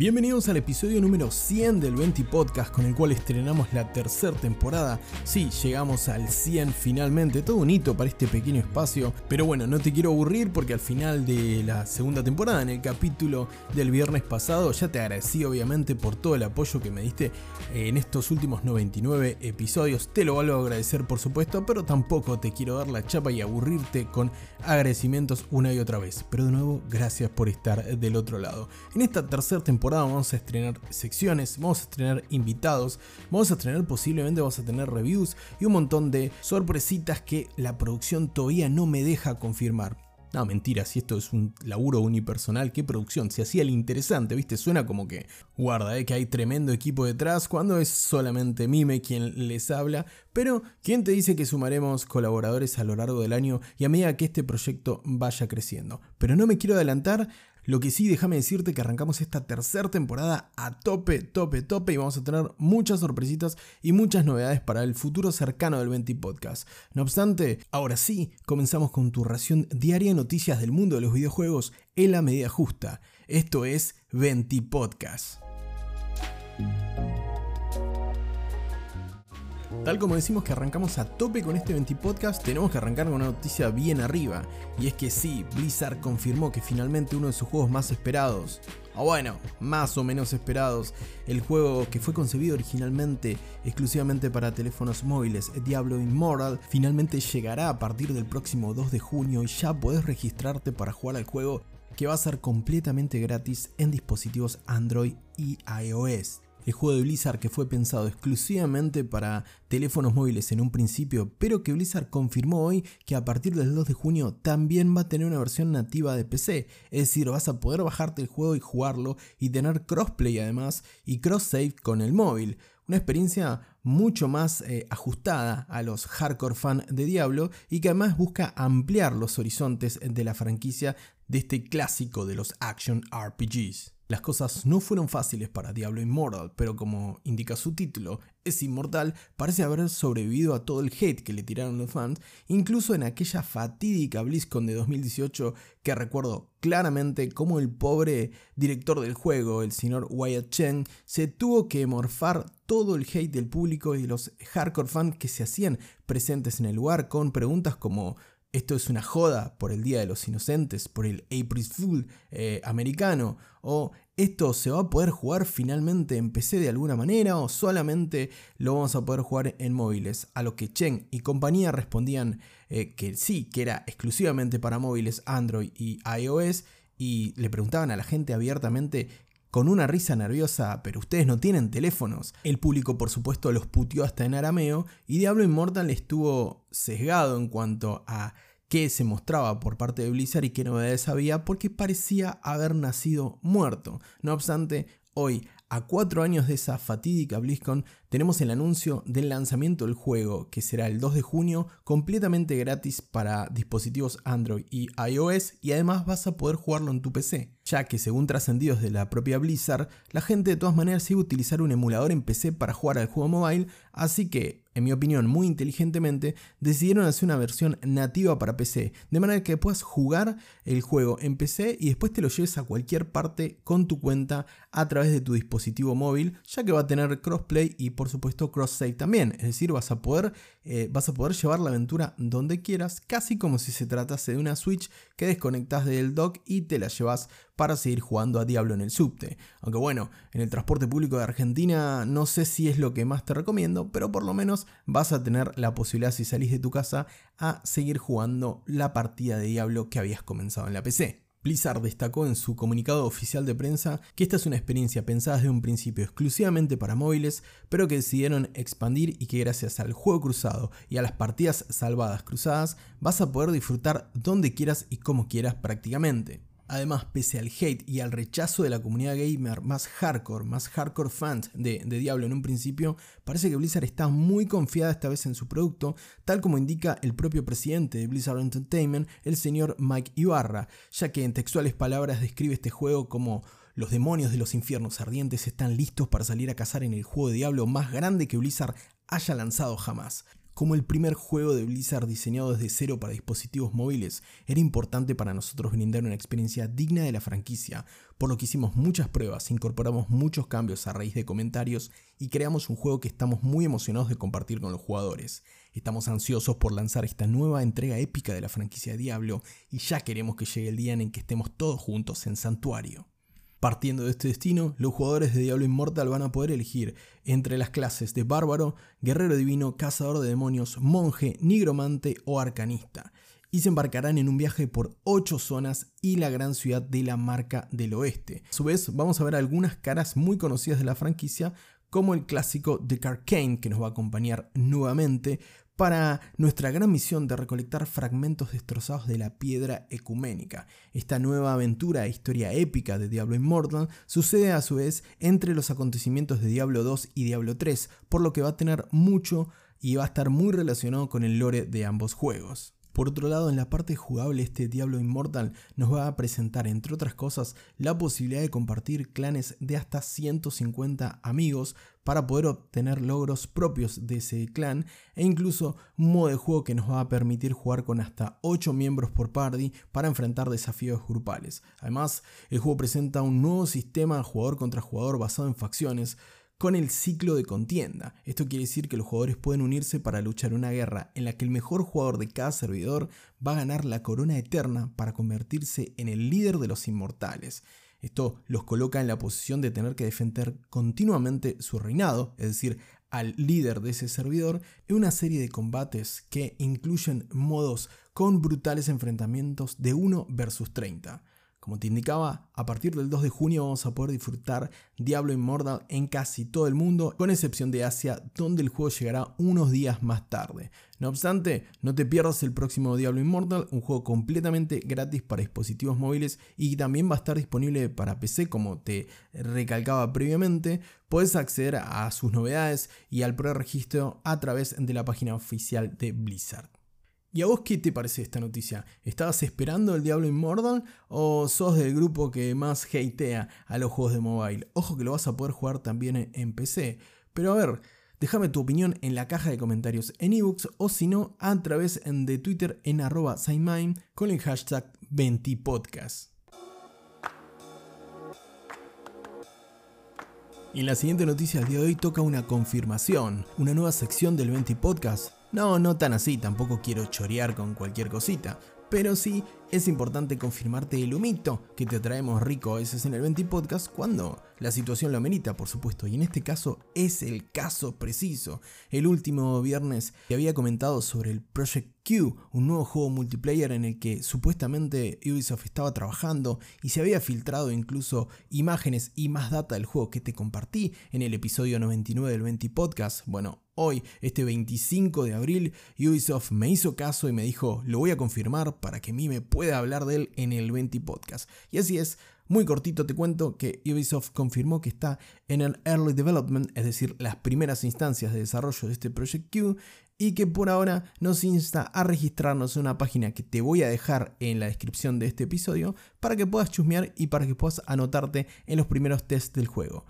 Bienvenidos al episodio número 100 del 20 Podcast con el cual estrenamos la tercera temporada. Sí, llegamos al 100 finalmente, todo un hito para este pequeño espacio, pero bueno, no te quiero aburrir porque al final de la segunda temporada, en el capítulo del viernes pasado, ya te agradecí obviamente por todo el apoyo que me diste en estos últimos 99 episodios. Te lo vuelvo a agradecer por supuesto, pero tampoco te quiero dar la chapa y aburrirte con agradecimientos una y otra vez. Pero de nuevo, gracias por estar del otro lado. En esta tercera temporada vamos a estrenar secciones, vamos a estrenar invitados, vamos a estrenar posiblemente vamos a tener reviews y un montón de sorpresitas que la producción todavía no me deja confirmar. No, mentira, si esto es un laburo unipersonal, qué producción, se hacía el interesante, ¿viste? Suena como que, guarda, ¿eh? que hay tremendo equipo detrás, cuando es solamente Mime quien les habla, pero ¿quién te dice que sumaremos colaboradores a lo largo del año y a medida que este proyecto vaya creciendo? Pero no me quiero adelantar, lo que sí, déjame decirte que arrancamos esta tercera temporada a tope, tope, tope y vamos a tener muchas sorpresitas y muchas novedades para el futuro cercano del 20 Podcast. No obstante, ahora sí, comenzamos con tu ración diaria de noticias del mundo de los videojuegos en la medida justa. Esto es 20 Podcast. Tal como decimos que arrancamos a tope con este 20 podcast, tenemos que arrancar con una noticia bien arriba. Y es que sí, Blizzard confirmó que finalmente uno de sus juegos más esperados, o bueno, más o menos esperados, el juego que fue concebido originalmente exclusivamente para teléfonos móviles, Diablo Immortal, finalmente llegará a partir del próximo 2 de junio y ya podés registrarte para jugar al juego que va a ser completamente gratis en dispositivos Android y iOS el juego de Blizzard que fue pensado exclusivamente para teléfonos móviles en un principio, pero que Blizzard confirmó hoy que a partir del 2 de junio también va a tener una versión nativa de PC, es decir, vas a poder bajarte el juego y jugarlo y tener crossplay además y cross save con el móvil. Una experiencia mucho más eh, ajustada a los hardcore fans de Diablo y que además busca ampliar los horizontes de la franquicia de este clásico de los action RPGs. Las cosas no fueron fáciles para Diablo Immortal, pero como indica su título, es inmortal, parece haber sobrevivido a todo el hate que le tiraron los fans, incluso en aquella fatídica BlizzCon de 2018 que recuerdo claramente cómo el pobre director del juego, el señor Wyatt Chen, se tuvo que morfar todo el hate del público y de los hardcore fans que se hacían presentes en el lugar con preguntas como esto es una joda por el Día de los Inocentes, por el April Fool eh, americano, o esto se va a poder jugar finalmente en PC de alguna manera o solamente lo vamos a poder jugar en móviles. A lo que Chen y compañía respondían eh, que sí, que era exclusivamente para móviles Android y iOS y le preguntaban a la gente abiertamente con una risa nerviosa, pero ustedes no tienen teléfonos. El público por supuesto los putió hasta en arameo y Diablo Immortal estuvo sesgado en cuanto a qué se mostraba por parte de Blizzard y qué novedades había porque parecía haber nacido muerto. No obstante, hoy a cuatro años de esa fatídica BlizzCon, tenemos el anuncio del lanzamiento del juego, que será el 2 de junio, completamente gratis para dispositivos Android y iOS, y además vas a poder jugarlo en tu PC, ya que según trascendidos de la propia Blizzard, la gente de todas maneras iba a utilizar un emulador en PC para jugar al juego mobile, así que en mi opinión, muy inteligentemente, decidieron hacer una versión nativa para PC, de manera que puedas jugar el juego en PC y después te lo lleves a cualquier parte con tu cuenta a través de tu dispositivo móvil, ya que va a tener crossplay y por supuesto cross save también, es decir, vas a poder eh, vas a poder llevar la aventura donde quieras, casi como si se tratase de una Switch que desconectas del dock y te la llevas para seguir jugando a Diablo en el subte. Aunque bueno, en el transporte público de Argentina no sé si es lo que más te recomiendo, pero por lo menos vas a tener la posibilidad si salís de tu casa a seguir jugando la partida de Diablo que habías comenzado en la PC. Blizzard destacó en su comunicado oficial de prensa que esta es una experiencia pensada desde un principio exclusivamente para móviles, pero que decidieron expandir y que gracias al juego cruzado y a las partidas salvadas cruzadas vas a poder disfrutar donde quieras y como quieras prácticamente. Además, pese al hate y al rechazo de la comunidad gamer más hardcore, más hardcore fans de, Diablo en un principio, parece que Blizzard está muy confiada esta vez en su producto, tal como indica el propio presidente de Blizzard Entertainment, el señor Mike Ibarra, ya que en textuales palabras describe este juego como los demonios de los infiernos ardientes están listos para salir a cazar en el juego de Diablo más grande que Blizzard haya lanzado jamás. Como el primer juego de Blizzard diseñado desde cero para dispositivos móviles, era importante para nosotros brindar una experiencia digna de la franquicia, por lo que hicimos muchas pruebas, incorporamos muchos cambios a raíz de comentarios y creamos un juego que estamos muy emocionados de compartir con los jugadores. Estamos ansiosos por lanzar esta nueva entrega épica de la franquicia Diablo y ya queremos que llegue el día en que estemos todos juntos en Santuario. Partiendo de este destino, los jugadores de Diablo Immortal van a poder elegir entre las clases de bárbaro, guerrero divino, cazador de demonios, monje, nigromante o arcanista, y se embarcarán en un viaje por 8 zonas y la gran ciudad de la Marca del Oeste. A su vez, vamos a ver algunas caras muy conocidas de la franquicia, como el clásico The Carcane, que nos va a acompañar nuevamente, para nuestra gran misión de recolectar fragmentos destrozados de la piedra ecuménica. Esta nueva aventura e historia épica de Diablo Immortal sucede a su vez entre los acontecimientos de Diablo 2 y Diablo 3, por lo que va a tener mucho y va a estar muy relacionado con el lore de ambos juegos. Por otro lado, en la parte jugable, este Diablo Immortal nos va a presentar, entre otras cosas, la posibilidad de compartir clanes de hasta 150 amigos para poder obtener logros propios de ese clan e incluso un modo de juego que nos va a permitir jugar con hasta 8 miembros por party para enfrentar desafíos grupales. Además, el juego presenta un nuevo sistema jugador contra jugador basado en facciones, con el ciclo de contienda. Esto quiere decir que los jugadores pueden unirse para luchar una guerra en la que el mejor jugador de cada servidor va a ganar la corona eterna para convertirse en el líder de los inmortales. Esto los coloca en la posición de tener que defender continuamente su reinado, es decir, al líder de ese servidor, en una serie de combates que incluyen modos con brutales enfrentamientos de 1 versus 30. Como te indicaba, a partir del 2 de junio vamos a poder disfrutar Diablo Immortal en casi todo el mundo, con excepción de Asia, donde el juego llegará unos días más tarde. No obstante, no te pierdas el próximo Diablo Immortal, un juego completamente gratis para dispositivos móviles y también va a estar disponible para PC, como te recalcaba previamente. Puedes acceder a sus novedades y al pre-registro a través de la página oficial de Blizzard. ¿Y a vos qué te parece esta noticia? ¿Estabas esperando el Diablo Immortal o sos del grupo que más hatea a los juegos de mobile? Ojo que lo vas a poder jugar también en PC. Pero a ver, déjame tu opinión en la caja de comentarios en ebooks o si no a través de Twitter en arroba con el hashtag 20podcast. Y en la siguiente noticia del día de hoy toca una confirmación, una nueva sección del 20 Podcast no, no tan así, tampoco quiero chorear con cualquier cosita, pero sí es importante confirmarte el humito que te traemos rico a veces en el 20 Podcast cuando la situación lo amerita, por supuesto, y en este caso es el caso preciso. El último viernes te había comentado sobre el Project Q, un nuevo juego multiplayer en el que supuestamente Ubisoft estaba trabajando y se había filtrado incluso imágenes y más data del juego que te compartí en el episodio 99 del 20 Podcast. Bueno, Hoy, este 25 de abril, Ubisoft me hizo caso y me dijo, lo voy a confirmar para que Mime pueda hablar de él en el 20 Podcast. Y así es, muy cortito te cuento que Ubisoft confirmó que está en el Early Development, es decir, las primeras instancias de desarrollo de este Project Q, y que por ahora nos insta a registrarnos en una página que te voy a dejar en la descripción de este episodio para que puedas chusmear y para que puedas anotarte en los primeros tests del juego.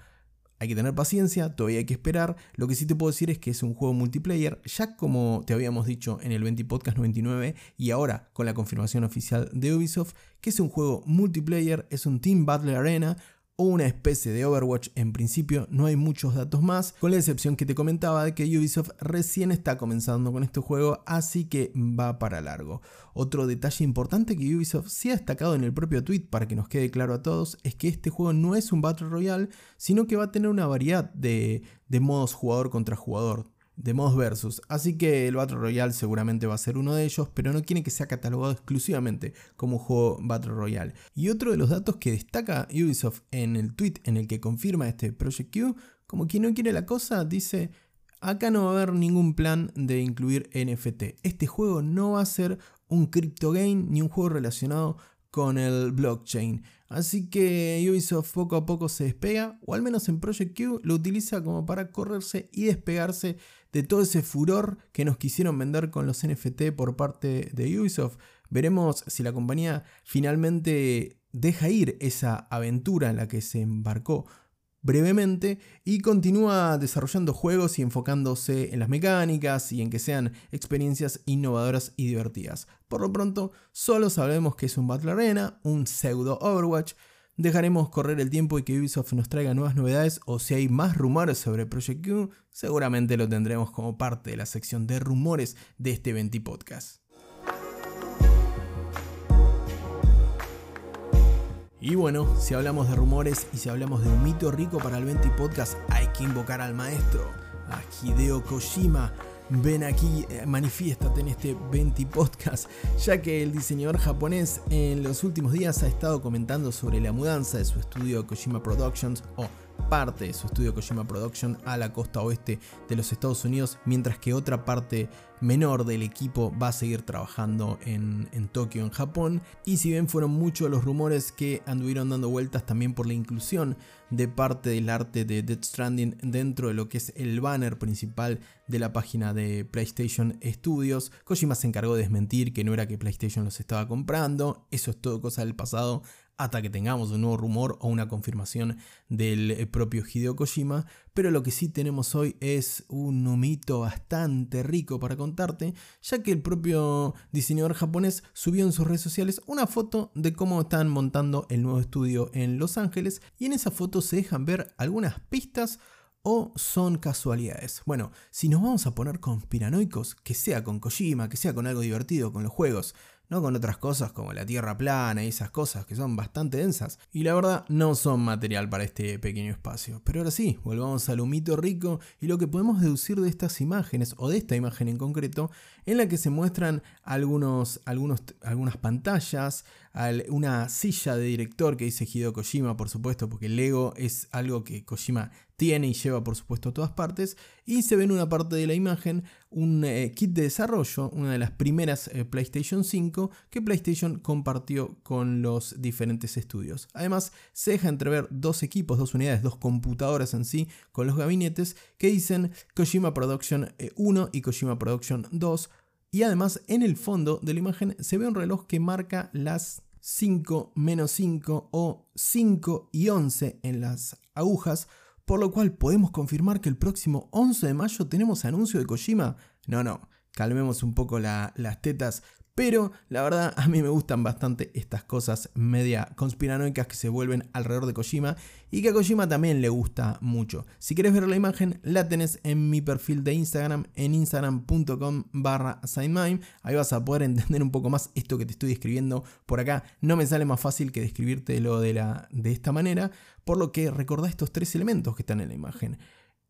Hay que tener paciencia, todavía hay que esperar. Lo que sí te puedo decir es que es un juego multiplayer, ya como te habíamos dicho en el 20 Podcast 99 y ahora con la confirmación oficial de Ubisoft, que es un juego multiplayer, es un Team Battle Arena, o una especie de Overwatch en principio, no hay muchos datos más, con la excepción que te comentaba de que Ubisoft recién está comenzando con este juego, así que va para largo. Otro detalle importante que Ubisoft sí ha destacado en el propio tweet para que nos quede claro a todos es que este juego no es un Battle Royale, sino que va a tener una variedad de, de modos jugador contra jugador de modos versus. Así que el Battle Royale seguramente va a ser uno de ellos, pero no quiere que sea catalogado exclusivamente como juego Battle Royale. Y otro de los datos que destaca Ubisoft en el tweet en el que confirma este Project Q, como quien no quiere la cosa, dice. Acá no va a haber ningún plan de incluir NFT. Este juego no va a ser un crypto game ni un juego relacionado con el blockchain. Así que Ubisoft poco a poco se despega, o al menos en Project Q lo utiliza como para correrse y despegarse de todo ese furor que nos quisieron vender con los NFT por parte de Ubisoft. Veremos si la compañía finalmente deja ir esa aventura en la que se embarcó brevemente y continúa desarrollando juegos y enfocándose en las mecánicas y en que sean experiencias innovadoras y divertidas. Por lo pronto, solo sabemos que es un Battle Arena, un pseudo Overwatch. Dejaremos correr el tiempo y que Ubisoft nos traiga nuevas novedades o si hay más rumores sobre Project Q, seguramente lo tendremos como parte de la sección de rumores de este 20 podcast. Y bueno, si hablamos de rumores y si hablamos de un mito rico para el 20 Podcast, hay que invocar al maestro, a Hideo Kojima. Ven aquí, eh, manifiéstate en este 20 Podcast, ya que el diseñador japonés en los últimos días ha estado comentando sobre la mudanza de su estudio Kojima Productions o parte de su estudio Kojima Production a la costa oeste de los Estados Unidos, mientras que otra parte menor del equipo va a seguir trabajando en, en Tokio, en Japón. Y si bien fueron muchos los rumores que anduvieron dando vueltas también por la inclusión de parte del arte de Dead Stranding dentro de lo que es el banner principal de la página de PlayStation Studios, Kojima se encargó de desmentir que no era que PlayStation los estaba comprando, eso es todo cosa del pasado, hasta que tengamos un nuevo rumor o una confirmación del eh, propio Hideo Kojima, pero lo que sí tenemos hoy es un mito bastante rico para contarte, ya que el propio diseñador japonés subió en sus redes sociales una foto de cómo están montando el nuevo estudio en Los Ángeles y en esa foto se dejan ver algunas pistas o son casualidades. Bueno, si nos vamos a poner conspiranoicos, que sea con Kojima, que sea con algo divertido con los juegos, no con otras cosas como la tierra plana y esas cosas que son bastante densas. Y la verdad no son material para este pequeño espacio. Pero ahora sí, volvamos al humito rico y lo que podemos deducir de estas imágenes, o de esta imagen en concreto, en la que se muestran algunos, algunos, algunas pantallas, una silla de director que dice Hideo Kojima, por supuesto, porque el Lego es algo que Kojima tiene y lleva por supuesto a todas partes. Y se ve en una parte de la imagen un eh, kit de desarrollo, una de las primeras eh, PlayStation 5 que PlayStation compartió con los diferentes estudios. Además, se deja entrever dos equipos, dos unidades, dos computadoras en sí, con los gabinetes que dicen Kojima Production 1 eh, y Kojima Production 2. Y además, en el fondo de la imagen se ve un reloj que marca las 5 menos 5 o 5 y 11 en las agujas por lo cual podemos confirmar que el próximo 11 de mayo tenemos anuncio de Kojima. No, no, calmemos un poco las tetas, pero la verdad a mí me gustan bastante estas cosas media conspiranoicas que se vuelven alrededor de Kojima y que a Kojima también le gusta mucho. Si quieres ver la imagen, la tenés en mi perfil de Instagram, en instagram.com barra Ahí vas a poder entender un poco más esto que te estoy describiendo por acá. No me sale más fácil que describírtelo de, la, de esta manera, por lo que recordá estos tres elementos que están en la imagen.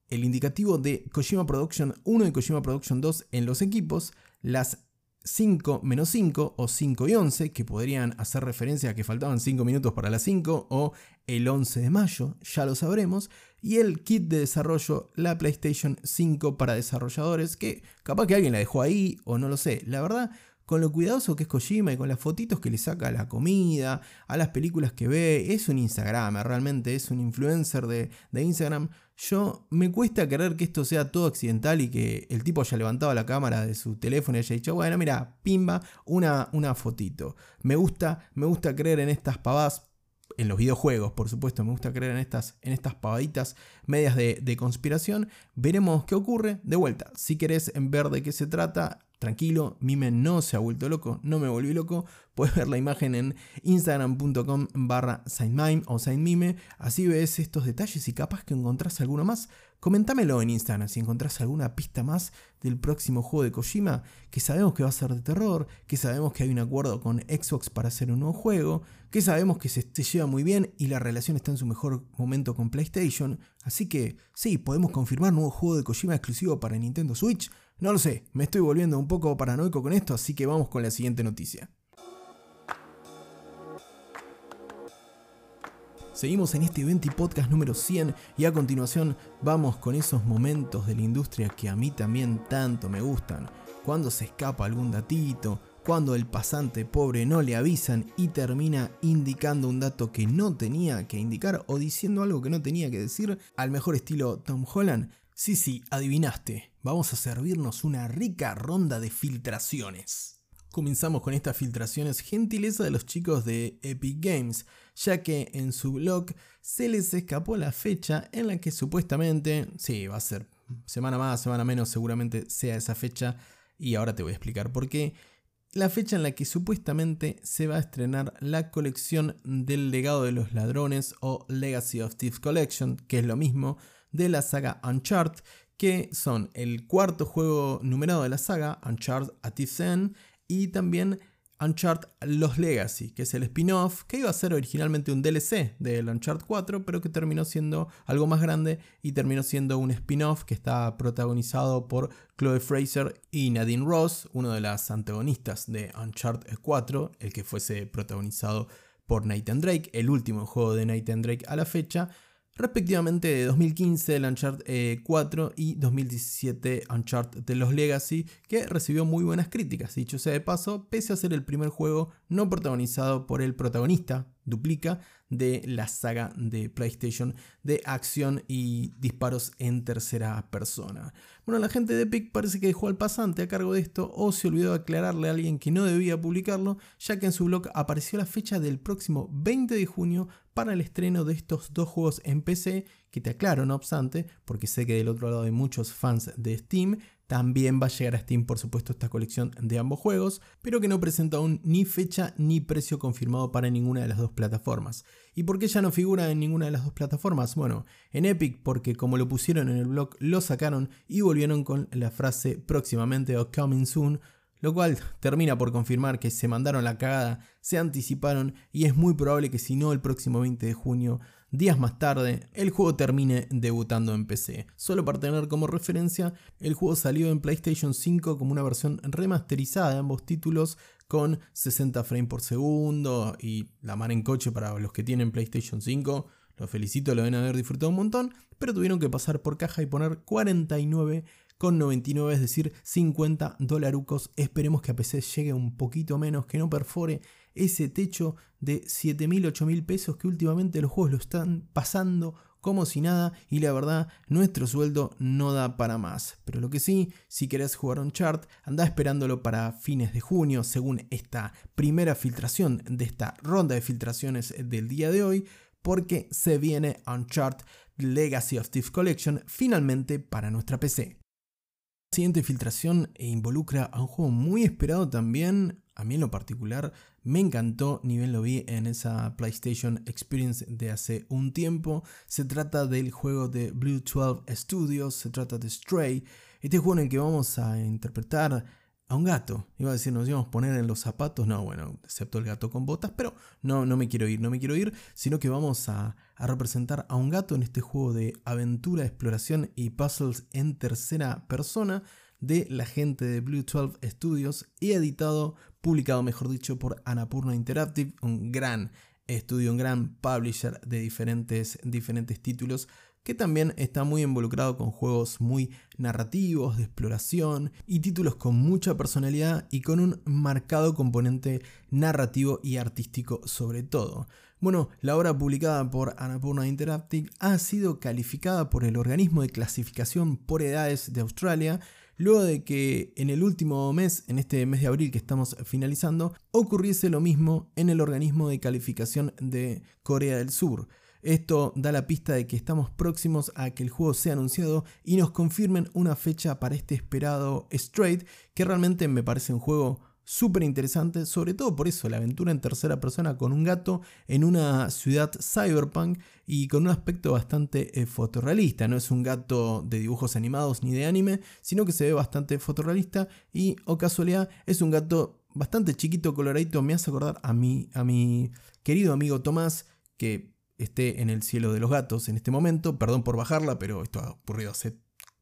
El indicativo de Kojima Production 1 y Kojima Production 2 en los equipos, las 5 menos 5 o 5 y 11, que podrían hacer referencia a que faltaban 5 minutos para las 5 o el 11 de mayo, ya lo sabremos, y el kit de desarrollo, la PlayStation 5 para desarrolladores, que capaz que alguien la dejó ahí o no lo sé, la verdad, con lo cuidadoso que es Kojima y con las fotitos que le saca a la comida, a las películas que ve, es un Instagram, realmente es un influencer de, de Instagram, yo me cuesta creer que esto sea todo accidental y que el tipo haya levantado la cámara de su teléfono y haya dicho, bueno, mira, pimba, una, una fotito. Me gusta, me gusta creer en estas pavadas, en los videojuegos, por supuesto, me gusta creer en estas, en estas pavaditas medias de, conspiración. Veremos qué ocurre. De vuelta, si querés ver de qué se trata, Tranquilo, Mime no se ha vuelto loco, no me volví loco. Puedes ver la imagen en instagram.com barra o signmime. Así ves estos detalles y capaz que encontrás alguno más. Comentámelo en Instagram si encontrás alguna pista más del próximo juego de Kojima, que sabemos que va a ser de terror, que sabemos que hay un acuerdo con Xbox para hacer un nuevo juego, que sabemos que se, lleva muy bien y la relación está en su mejor momento con PlayStation. Así que sí, podemos confirmar nuevo juego de Kojima exclusivo para Nintendo Switch. No lo sé, me estoy volviendo un poco paranoico con esto, así que vamos con la siguiente noticia. Seguimos en este evento y podcast número 100 y a continuación vamos con esos momentos de la industria que a mí también tanto me gustan. Cuando se escapa algún datito, cuando el pasante pobre no le avisan y termina indicando un dato que no tenía que indicar o diciendo algo que no tenía que decir, al mejor estilo Tom Holland. Sí, sí, adivinaste, vamos a servirnos una rica ronda de filtraciones. Comenzamos con estas filtraciones gentileza de los chicos de Epic Games, ya que en su blog se les escapó la fecha en la que supuestamente, sí, va a ser semana más, semana menos, seguramente sea esa fecha, y ahora te voy a explicar por qué, la fecha en la que supuestamente se va a estrenar la colección del legado de los ladrones o Legacy of Thieves Collection, que es lo mismo de la saga Uncharted, que son el cuarto juego numerado de la saga, Uncharted A Thief's End, y también Uncharted Los Legacy, que es el spin-off que iba a ser originalmente un DLC del Uncharted 4, pero que terminó siendo algo más grande y terminó siendo un spin-off que está protagonizado por Chloe Fraser y Nadine Ross, uno de las antagonistas de Uncharted 4, el que fuese protagonizado por Nathan Drake, el último juego de Nathan Drake a la fecha, respectivamente de 2015 el Uncharted 4 eh, y 2017 Uncharted de los Legacy, que recibió muy buenas críticas, dicho sea de paso, pese a ser el primer juego no protagonizado por el protagonista, duplica, de la saga de PlayStation de acción y disparos en tercera persona. Bueno, la gente de Epic parece que dejó al pasante a cargo de esto o se olvidó aclararle a alguien que no debía publicarlo, ya que en su blog apareció la fecha del próximo 20 de junio para el estreno de estos dos juegos en PC, que te aclaro no obstante, porque sé que del otro lado hay muchos fans de Steam, también va a llegar a Steam, por supuesto, esta colección de ambos juegos, pero que no presenta aún ni fecha ni precio confirmado para ninguna de las dos plataformas. ¿Y por qué ya no figura en ninguna de las dos plataformas? Bueno, en Epic porque como lo pusieron en el blog, lo sacaron y volvieron con la frase próximamente o coming soon, lo cual termina por confirmar que se mandaron la cagada, se anticiparon y es muy probable que si no el próximo 20 de junio días más tarde, el juego termine debutando en PC. Solo para tener como referencia, el juego salió en PlayStation 5 como una versión remasterizada de ambos títulos con 60 frames por segundo y la mar en coche para los que tienen PlayStation 5. Los felicito, lo deben haber disfrutado un montón, pero tuvieron que pasar por caja y poner 49 con 99, es decir, 50 dolarucos. Esperemos que a PC llegue un poquito menos, que no perfore ese techo de 7.000, 8.000 pesos que últimamente los juegos lo están pasando como si nada y la verdad nuestro sueldo no da para más. Pero lo que sí, si querés jugar un chart, anda esperándolo para fines de junio según esta primera filtración de esta ronda de filtraciones del día de hoy porque se viene Uncharted Legacy of Thieves Collection finalmente para nuestra PC. La siguiente filtración involucra a un juego muy esperado también, a mí en lo particular me encantó, ni bien lo vi en esa PlayStation Experience de hace un tiempo. Se trata del juego de Blue 12 Studios, se trata de Stray, este juego en el que vamos a interpretar a un gato. Iba a decir, nos íbamos a poner en los zapatos, no, bueno, excepto el gato con botas, pero no, no me quiero ir, no me quiero ir, sino que vamos a, a representar a un gato en este juego de aventura, exploración y puzzles en tercera persona de la gente de Blue 12 Studios y editado, publicado mejor dicho, por Anapurna Interactive, un gran estudio, un gran publisher de diferentes, diferentes títulos que también está muy involucrado con juegos muy narrativos, de exploración y títulos con mucha personalidad y con un marcado componente narrativo y artístico sobre todo. Bueno, la obra publicada por Anapurna Interactive ha sido calificada por el organismo de clasificación por edades de Australia luego de que en el último mes, en este mes de abril que estamos finalizando, ocurriese lo mismo en el organismo de calificación de Corea del Sur. Esto da la pista de que estamos próximos a que el juego sea anunciado y nos confirmen una fecha para este esperado Straight, que realmente me parece un juego súper interesante, sobre todo por eso, la aventura en tercera persona con un gato en una ciudad cyberpunk y con un aspecto bastante eh, fotorrealista. No es un gato de dibujos animados ni de anime, sino que se ve bastante fotorrealista y, o casualidad, es un gato bastante chiquito, coloradito. Me hace acordar a mi, a mi querido amigo Tomás, que esté en el cielo de los gatos en este momento. Perdón por bajarla, pero esto ha ocurrido hace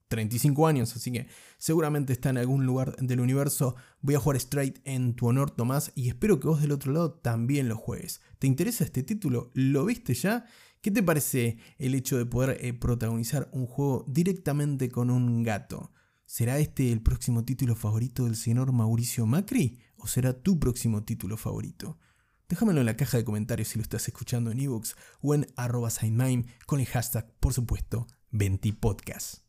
35 años, así que seguramente está en algún lugar del universo. Voy a jugar Straight en tu honor, Tomás, y espero que vos del otro lado también lo juegues. ¿Te interesa este título? ¿Lo viste ya? ¿Qué te parece el hecho de poder eh, protagonizar un juego directamente con un gato? ¿Será este el próximo título favorito del señor Mauricio Macri? ¿O será tu próximo título favorito? Déjamelo en la caja de comentarios si lo estás escuchando en ebooks o en arroba con el hashtag, por supuesto, 20podcast.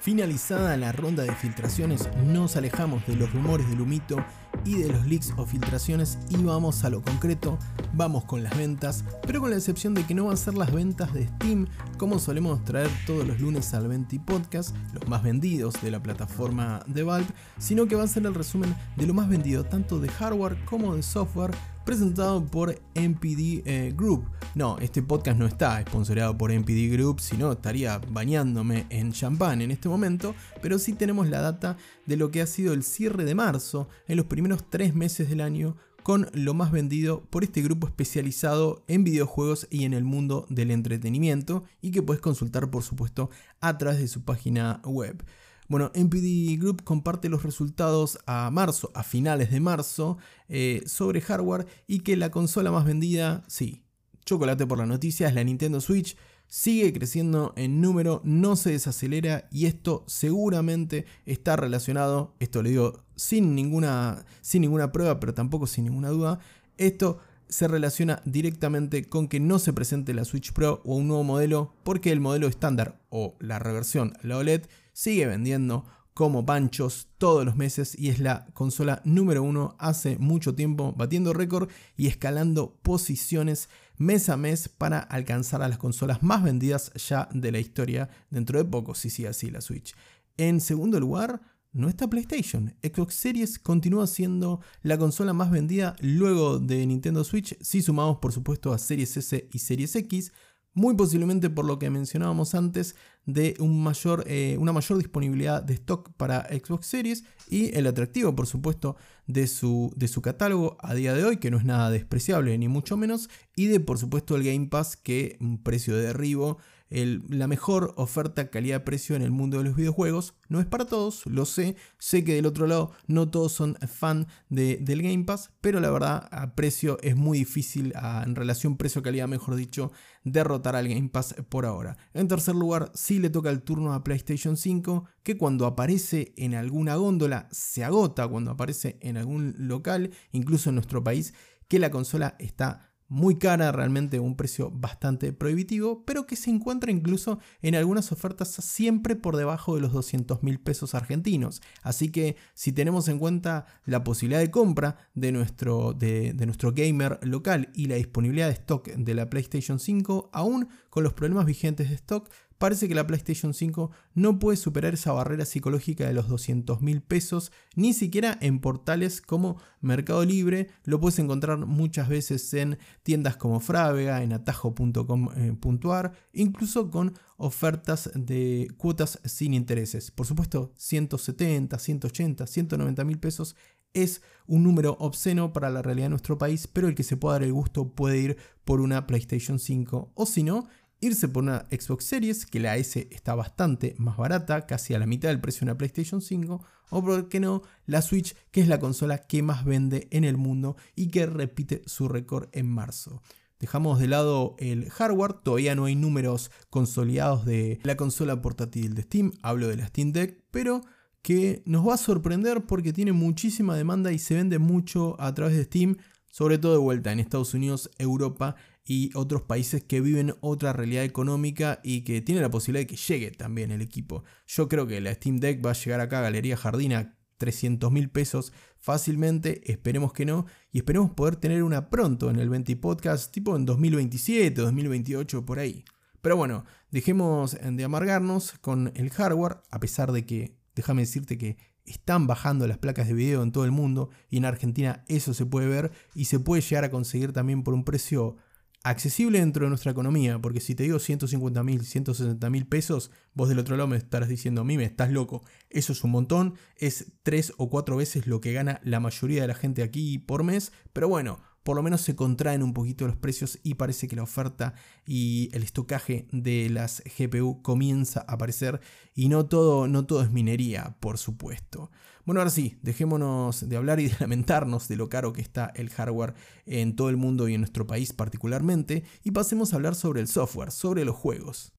Finalizada la ronda de filtraciones, nos alejamos de los rumores del humito y de los leaks o filtraciones y vamos a lo concreto, vamos con las ventas, pero con la excepción de que no van a ser las ventas de Steam como solemos traer todos los lunes al 20 Podcast, los más vendidos de la plataforma de Valve, sino que va a ser el resumen de lo más vendido tanto de hardware como de software presentado por MPD eh, Group. No, este podcast no está sponsoreado por MPD Group, sino estaría bañándome en champán en este momento, pero sí tenemos la data de lo que ha sido el cierre de marzo en los primeros tres meses del año con lo más vendido por este grupo especializado en videojuegos y en el mundo del entretenimiento y que puedes consultar por supuesto a través de su página web. Bueno, MPD Group comparte los resultados a marzo, a finales de marzo, eh, sobre hardware y que la consola más vendida, sí, chocolate por la noticia, es la Nintendo Switch. Sigue creciendo en número, no se desacelera y esto seguramente está relacionado, esto lo digo sin ninguna, sin ninguna prueba, pero tampoco sin ninguna duda, esto se relaciona directamente con que no se presente la Switch Pro o un nuevo modelo porque el modelo estándar o la reversión, la OLED, sigue vendiendo como panchos todos los meses y es la consola número uno hace mucho tiempo, batiendo récord y escalando posiciones mes a mes para alcanzar a las consolas más vendidas ya de la historia dentro de poco, si sigue así la Switch. En segundo lugar, no está PlayStation. Xbox Series continúa siendo la consola más vendida luego de Nintendo Switch, si sumamos por supuesto a Series S y Series X, muy posiblemente por lo que mencionábamos antes de un mayor, eh, una mayor disponibilidad de stock para Xbox Series y el atractivo, por supuesto, de su, de su catálogo a día de hoy, que no es nada despreciable ni mucho menos, y de, por supuesto, el Game Pass, que un precio de derribo la mejor oferta calidad-precio en el mundo de los videojuegos. No es para todos, lo sé. Sé que del otro lado no todos son fan del Game Pass, pero la verdad a precio es muy difícil, en relación precio-calidad mejor dicho, derrotar al Game Pass por ahora. En tercer lugar, sí le toca el turno a PlayStation 5, que cuando aparece en alguna góndola se agota, cuando aparece en algún local, incluso en nuestro país, que la consola está muy cara, realmente un precio bastante prohibitivo, pero que se encuentra incluso en algunas ofertas siempre por debajo de los 200 mil pesos argentinos. Así que si tenemos en cuenta la posibilidad de compra de nuestro, de, de nuestro gamer local y la disponibilidad de stock de la PlayStation 5, aún con los problemas vigentes de stock, parece que la PlayStation 5 no puede superar esa barrera psicológica de los 200 mil pesos, ni siquiera en portales como Mercado Libre, lo puedes encontrar muchas veces en tiendas como Frávega, en atajo.com.ar, incluso con ofertas de cuotas sin intereses. Por supuesto, 170, 180, 190 mil pesos es un número obsceno para la realidad de nuestro país, pero el que se pueda dar el gusto puede ir por una PlayStation 5 o si no, irse por una Xbox Series, que la S está bastante más barata, casi a la mitad del precio de una PlayStation 5, o por qué no, la Switch, que es la consola que más vende en el mundo y que repite su récord en marzo. Dejamos de lado el hardware, todavía no hay números consolidados de la consola portátil de Steam, hablo de la Steam Deck, pero que nos va a sorprender porque tiene muchísima demanda y se vende mucho a través de Steam, sobre todo de vuelta en Estados Unidos, Europa y otros países que viven otra realidad económica y que tienen la posibilidad de que llegue también el equipo. Yo creo que la Steam Deck va a llegar acá a Galería Jardín a 300 mil pesos fácilmente, esperemos que no, y esperemos poder tener una pronto en el 20 Podcast, tipo en 2027, 2028, por ahí. Pero bueno, dejemos de amargarnos con el hardware, a pesar de que, déjame decirte que están bajando las placas de video en todo el mundo y en Argentina eso se puede ver y se puede llegar a conseguir también por un precio accesible dentro de nuestra economía, porque si te digo 150 mil, 160 mil pesos, vos del otro lado me estarás diciendo, a mí me estás loco, eso es un montón, es tres o cuatro veces lo que gana la mayoría de la gente aquí por mes, pero bueno, por lo menos se contraen un poquito los precios y parece que la oferta y el estocaje de las GPU comienza a aparecer y no todo, no todo es minería, por supuesto. Bueno, ahora sí, dejémonos de hablar y de lamentarnos de lo caro que está el hardware en todo el mundo y en nuestro país particularmente y pasemos a hablar sobre el software, sobre los juegos.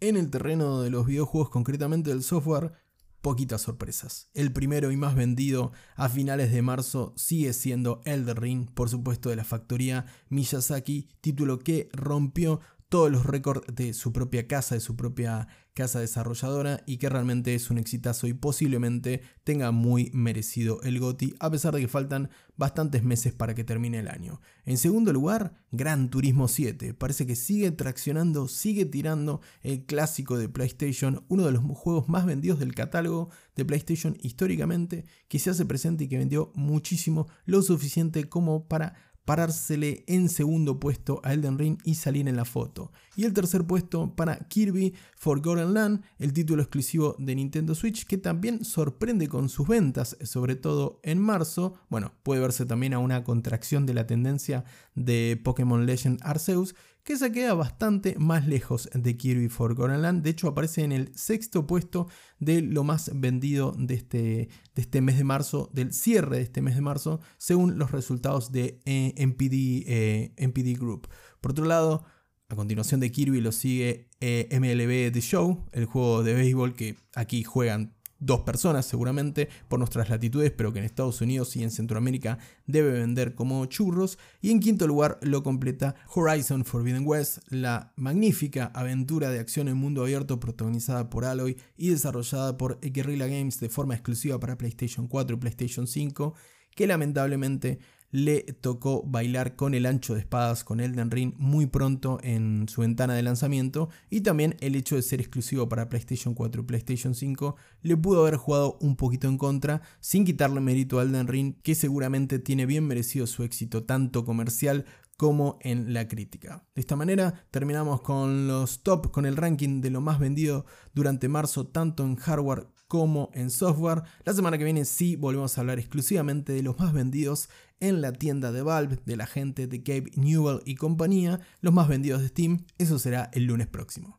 En el terreno de los videojuegos, concretamente del software, poquitas sorpresas. El primero y más vendido a finales de marzo sigue siendo Elder Ring, por supuesto de la factoría Miyazaki, título que rompió todos los récords de su propia casa, de su propia casa desarrolladora y que realmente es un exitazo y posiblemente tenga muy merecido el GOTI a pesar de que faltan bastantes meses para que termine el año. En segundo lugar, Gran Turismo 7. Parece que sigue traccionando, sigue tirando el clásico de PlayStation, uno de los juegos más vendidos del catálogo de PlayStation históricamente, que se hace presente y que vendió muchísimo, lo suficiente como para parársele en segundo puesto a Elden Ring y salir en la foto. Y el tercer puesto para Kirby Forgotten Land, el título exclusivo de Nintendo Switch, que también sorprende con sus ventas, sobre todo en marzo. Bueno, puede verse también a una contracción de la tendencia de Pokémon Legend Arceus, que se queda bastante más lejos de Kirby Forgotten Land. De hecho, aparece en el sexto puesto de lo más vendido de este, de este mes de marzo, del cierre de este mes de marzo, según los resultados de eh, NPD, eh, Group. Por otro lado, a continuación de Kirby lo sigue eh, MLB The Show, el juego de béisbol que aquí juegan dos personas seguramente por nuestras latitudes, pero que en Estados Unidos y en Centroamérica debe vender como churros. Y en quinto lugar lo completa Horizon Forbidden West, la magnífica aventura de acción en mundo abierto protagonizada por Alloy y desarrollada por Guerrilla Games de forma exclusiva para PlayStation 4 y PlayStation 5, que lamentablemente le tocó bailar con el ancho de espadas con Elden Ring muy pronto en su ventana de lanzamiento y también el hecho de ser exclusivo para PlayStation 4 y PlayStation 5 le pudo haber jugado un poquito en contra sin quitarle mérito a Elden Ring que seguramente tiene bien merecido su éxito tanto comercial como en la crítica. De esta manera terminamos con los top, con el ranking de lo más vendido durante marzo tanto en hardware como en software. La semana que viene sí volvemos a hablar exclusivamente de los más vendidos en la tienda de Valve, de la gente de Gabe Newell y compañía, los más vendidos de Steam. Eso será el lunes próximo.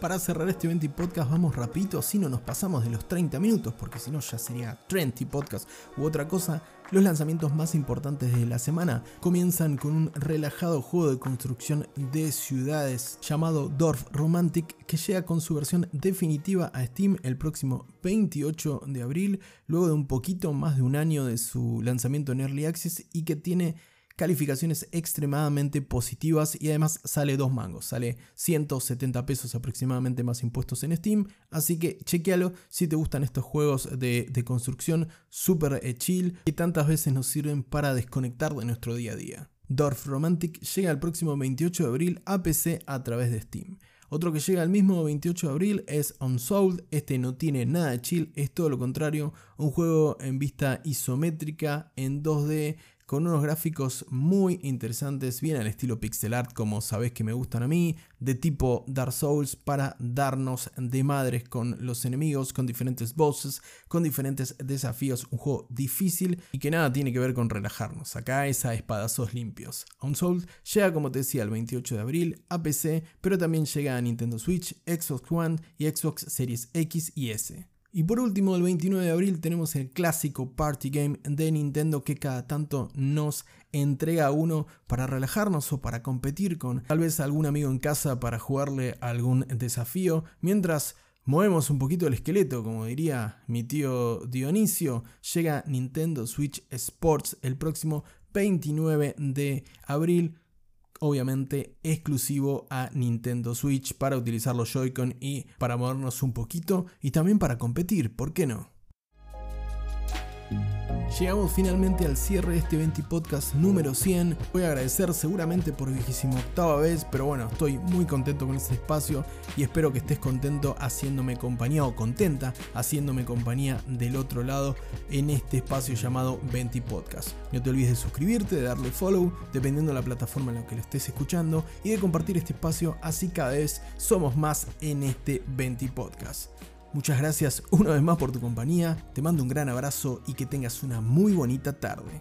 Para cerrar este 20 podcast vamos rapidito, si no nos pasamos de los 30 minutos, porque si no ya sería 30 podcast u otra cosa. Los lanzamientos más importantes de la semana comienzan con un relajado juego de construcción de ciudades llamado Dorf Romantic que llega con su versión definitiva a Steam el próximo 28 de abril, luego de un poquito más de un año de su lanzamiento en Early Access y que tiene calificaciones extremadamente positivas y además sale dos mangos, sale 170 pesos aproximadamente más impuestos en Steam, así que chequealo si te gustan estos juegos de, construcción super eh, chill que tantas veces nos sirven para desconectar de nuestro día a día. Dorf Romantic llega el próximo 28 de abril a PC a través de Steam. Otro que llega el mismo 28 de abril es Unsold. Este no tiene nada de chill, es todo lo contrario. Un juego en vista isométrica en 2D con unos gráficos muy interesantes, bien al estilo pixel art como sabés que me gustan a mí, de tipo Dark Souls para darnos de madres con los enemigos, con diferentes bosses, con diferentes desafíos, un juego difícil y que nada tiene que ver con relajarnos, acá es a espadazos limpios. Unsold llega como te decía el 28 de abril a PC, pero también llega a Nintendo Switch, Xbox One y Xbox Series X y S. Y por último, el 29 de abril tenemos el clásico Party Game de Nintendo que cada tanto nos entrega uno para relajarnos o para competir con tal vez algún amigo en casa para jugarle algún desafío, mientras movemos un poquito el esqueleto, como diría mi tío Dionisio, llega Nintendo Switch Sports el próximo 29 de abril obviamente exclusivo a Nintendo Switch para utilizar los Joy-Con y para movernos un poquito y también para competir, ¿por qué no? Llegamos finalmente al cierre de este 20 podcast número 100. Voy a agradecer seguramente por vigésimo octava vez, pero bueno, estoy muy contento con este espacio y espero que estés contento haciéndome compañía o contenta haciéndome compañía del otro lado en este espacio llamado 20 podcast. No te olvides de suscribirte, de darle follow, dependiendo de la plataforma en la que lo estés escuchando y de compartir este espacio, así cada vez somos más en este 20 podcast. Muchas gracias una vez más por tu compañía, te mando un gran abrazo y que tengas una muy bonita tarde.